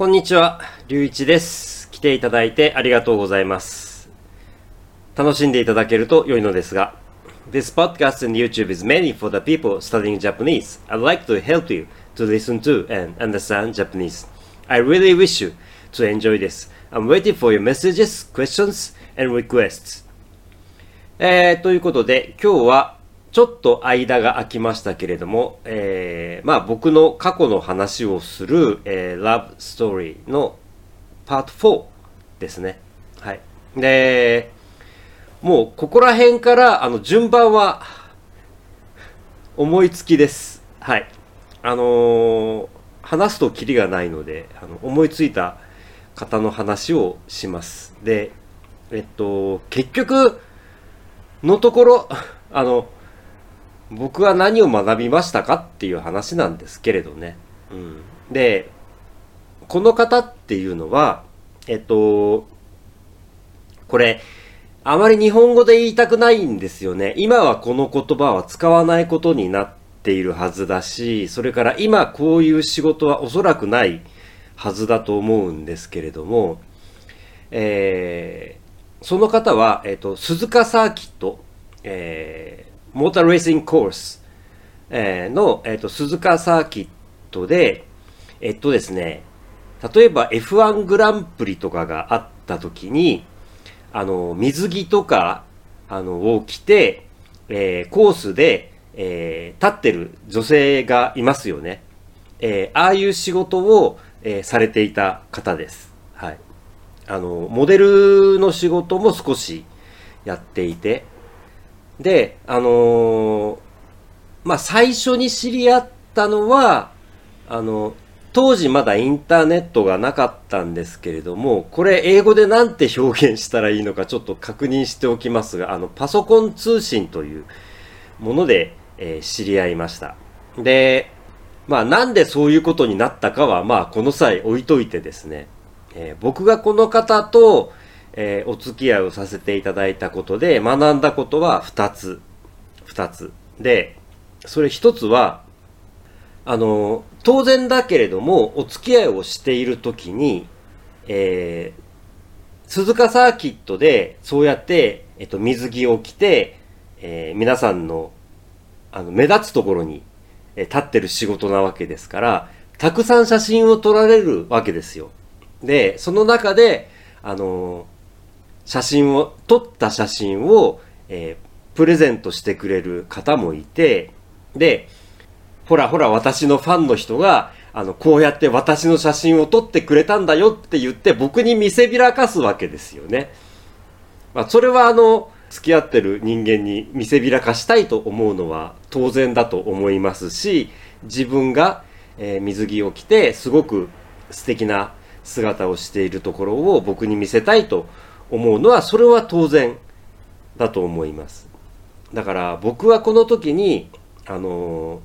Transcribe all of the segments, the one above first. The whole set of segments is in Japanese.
こんにちは、りゅういちです。来ていただいてありがとうございます。楽しんでいただけると良いのですが、This podcast and YouTube is mainly for the people studying Japanese. I'd like to help you to listen to and understand Japanese. I really wish you to enjoy this. I'm waiting for your messages, questions, and requests. えー、ということで、今日はちょっと間が空きましたけれども、えー、まあ僕の過去の話をする、えー、ラブストーリーのパート4ですね。はい。で、もうここら辺から、あの、順番は思いつきです。はい。あのー話すとキリがないので、あの思いついた方の話をします。で、えっと、結局のところ、あの、僕は何を学びましたかっていう話なんですけれどね。うん。で、この方っていうのは、えっと、これ、あまり日本語で言いたくないんですよね。今はこの言葉は使わないことになっているはずだし、それから今こういう仕事はおそらくないはずだと思うんですけれども、えーその方は、えっ、と、鈴鹿サーキット、えーモーターレーシングコース、えーの、えっ、と、鈴鹿サーキットで、えっとですね、例えば F1 グランプリとかがあった時に、あの、水着とか、あの、を着て、えーコースで、えー立ってる女性がいますよね。えーああいう仕事を、えーされていた方です。はい。あの、モデルの仕事も少しやっていて、で、あのーまあ、最初に知り合ったのは、あの、当時まだインターネットがなかったんですけれども、これ英語でなんて表現したらいいのかちょっと確認しておきますが、あの、パソコン通信というもので、えー知り合いました。で、まあなんでそういうことになったかは、まあこの際置いといてですね、えー僕がこの方と、えーお付き合いをさせていただいたことで学んだことは2つ。2つ。で、それ1つは、あの、当然だけれども、お付き合いをしているときに、えー鈴鹿サーキットで、そうやって、えっと、水着を着て、えー皆さんの、あの、目立つところに、え立ってる仕事なわけですから、たくさん写真を撮られるわけですよ。で、その中で、あのー写真を、撮った写真を、えープレゼントしてくれる方もいて、で、ほらほら私のファンの人が、あの、こうやって私の写真を撮ってくれたんだよって言って僕に見せびらかすわけですよね。まあ、それはあの、付き合ってる人間に見せびらかしたいと思うのは当然だと思いますし、自分が、えー水着を着てすごく素敵な姿をしているところを僕に見せたいと思うのは、それは当然だと思います。だから僕はこの時に、あの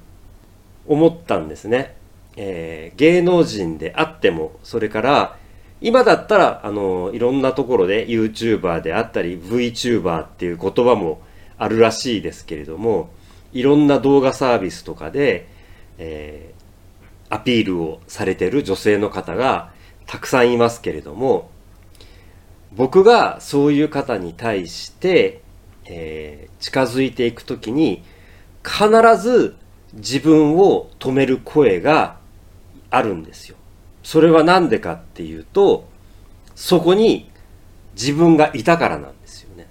思ったんですね。えー芸能人であっても、それから、今だったら、あのいろんなところで YouTuber であったり VTuber っていう言葉もあるらしいですけれども、いろんな動画サービスとかで、えーアピールをされてる女性の方がたくさんいますけれども、僕がそういう方に対して、えー近づいていくときに、必ず自分を止める声があるんですよ。それはなんでかっていうと、そこに自分がいたからなんですよね。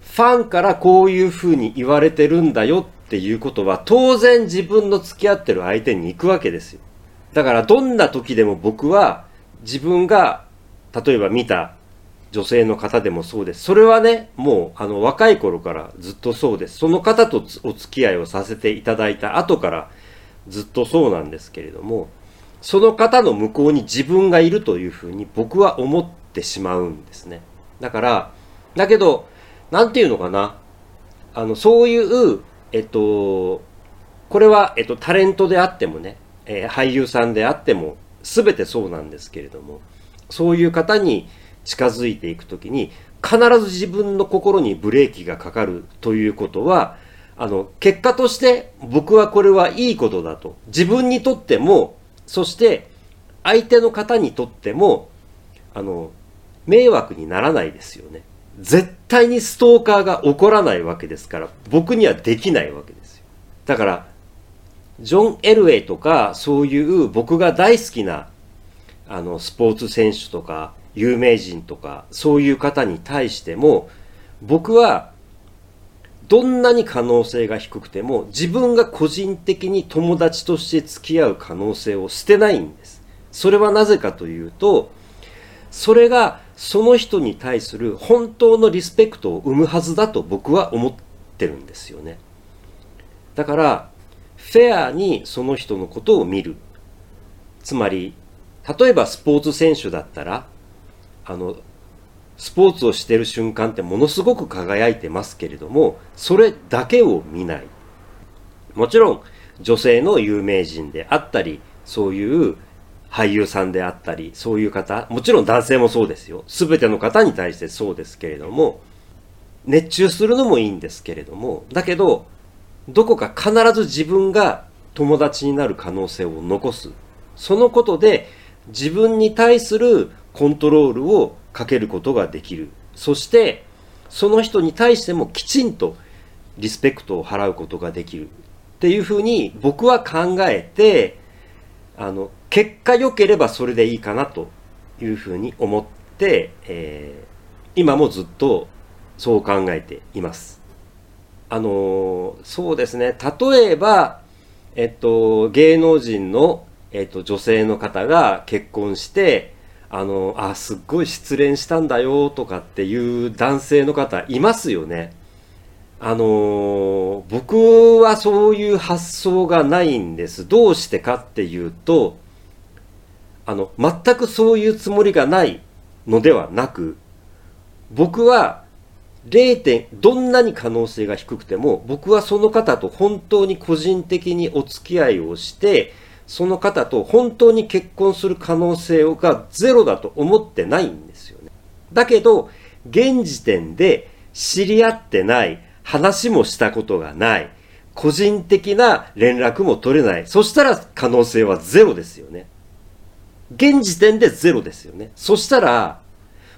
ファンからこういう風に言われてるんだよっていうことは、当然自分の付き合ってる相手に行くわけですよ。だからどんな時でも僕は自分が例えば見た女性の方でもそうです。それはね、もうあの若い頃からずっとそうです。その方とお付き合いをさせていただいた後からずっとそうなんですけれども、その方の向こうに自分がいるというふうに僕は思ってしまうんですね。だから、だけど、なんていうのかな。あの、そういう、えっと、これは、えっと、タレントであってもね、えー俳優さんであっても、すべてそうなんですけれども、そういう方に近づいていくときに、必ず自分の心にブレーキがかかるということは、あの、結果として僕はこれはいいことだと。自分にとっても、そして相手の方にとってもあの迷惑にならないですよね絶対にストーカーが起こらないわけですから僕にはできないわけですよだからジョン・エルウェイとかそういう僕が大好きなあのスポーツ選手とか有名人とかそういう方に対しても僕はどんなに可能性が低くても自分が個人的に友達として付き合う可能性を捨てないんです。それはなぜかというとそれがその人に対する本当のリスペクトを生むはずだと僕は思ってるんですよね。だからフェアにその人のことを見る。つまり例えばスポーツ選手だったらあのスポーツをしてる瞬間ってものすごく輝いてますけれどもそれだけを見ない。もちろん女性の有名人であったりそういう俳優さんであったりそういう方もちろん男性もそうですよ。全ての方に対してそうですけれども熱中するのもいいんですけれどもだけどどこか必ず自分が友達になる可能性を残す。そのことで自分に対するコントロールをかけることができるそしてその人に対してもきちんとリスペクトを払うことができるっていうふうに僕は考えてあの結果良ければそれでいいかなというふうに思って、えー、今もずっとそう考えています。あのそうですね例えば、えっと、芸能人のえっと、女性の方が結婚して、あの、あ、すっごい失恋したんだよとかっていう男性の方いますよね。あの僕はそういう発想がないんです。どうしてかっていうと、あの、全くそういうつもりがないのではなく、僕は0点、どんなに可能性が低くても、僕はその方と本当に個人的にお付き合いをして、その方と本当に結婚する可能性がゼロだと思ってないんですよね。だけど、現時点で知り合ってない、話もしたことがない、個人的な連絡も取れない。そしたら可能性はゼロですよね。現時点でゼロですよね。そしたら、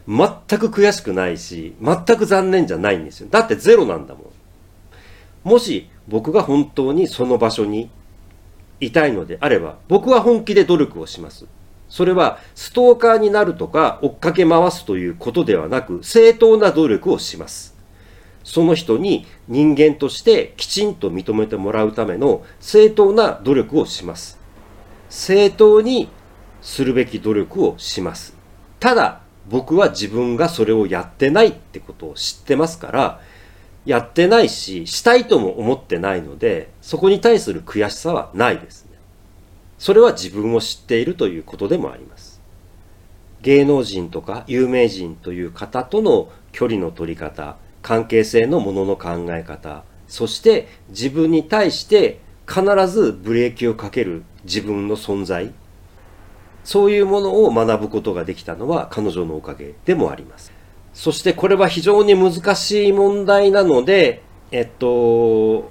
全く悔しくないし、全く残念じゃないんですよ。だってゼロなんだもん。もし僕が本当にその場所にいたいのであれば、僕は本気で努力をします。それは、ストーカーになるとか、追っかけ回すということではなく、正当な努力をします。その人に人間としてきちんと認めてもらうための正当な努力をします。正当にするべき努力をします。ただ、僕は自分がそれをやってないってことを知ってますから、やってないし、したいとも思ってないので、そこに対する悔しさはないですね。それは自分を知っているということでもあります。芸能人とか有名人という方との距離の取り方、関係性のものの考え方、そして自分に対して必ずブレーキをかける自分の存在、そういうものを学ぶことができたのは彼女のおかげでもあります。そしてこれは非常に難しい問題なので、えっと、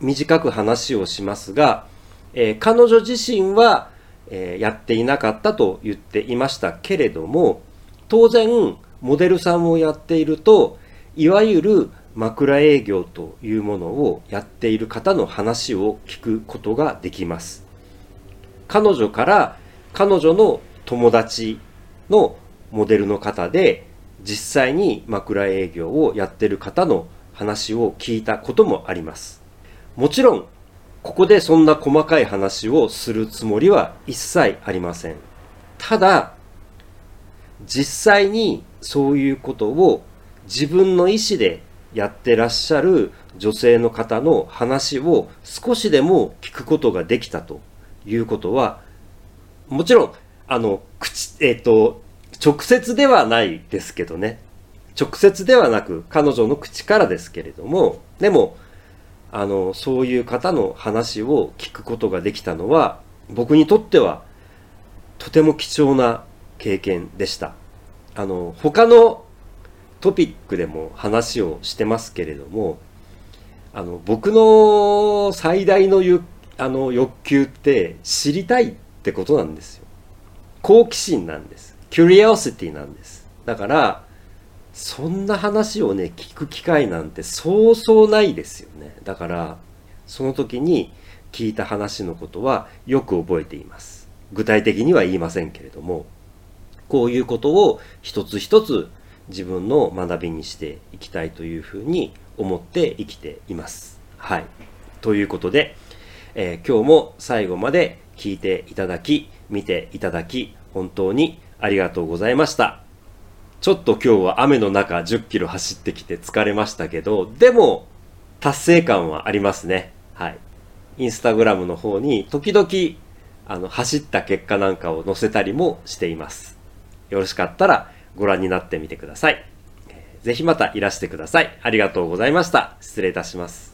短く話をしますが、えー、彼女自身は、えー、やっていなかったと言っていましたけれども、当然、モデルさんをやっていると、いわゆる枕営業というものをやっている方の話を聞くことができます。彼女から彼女の友達のモデルの方で実際に枕営業をやってる方の話を聞いたこともあります。もちろん、ここでそんな細かい話をするつもりは一切ありません。ただ、実際にそういうことを自分の意思でやってらっしゃる女性の方の話を少しでも聞くことができたということは、もちろん、あの、口、えっ、ー、と、直接ではないですけどね。直接ではなく彼女の口からですけれども、でも、あの、そういう方の話を聞くことができたのは、僕にとってはとても貴重な経験でした。あの、他のトピックでも話をしてますけれども、あの、僕の最大のゆあの欲求って知りたいってことなんですよ。好奇心なんです。Curiosity なんです。だから、そんな話をね、聞く機会なんてそうそうないですよね。だから、その時に聞いた話のことはよく覚えています。具体的には言いませんけれども、こういうことを一つ一つ自分の学びにしていきたいというふうに思って生きています。はい。ということで、えー、今日も最後まで聞いていただき、見ていただき、本当にありがとうございました。ちょっと今日は雨の中10キロ走ってきて疲れましたけど、でも達成感はありますね。はい。インスタグラムの方に時々あの走った結果なんかを載せたりもしています。よろしかったらご覧になってみてください。ぜひまたいらしてください。ありがとうございました。失礼いたします。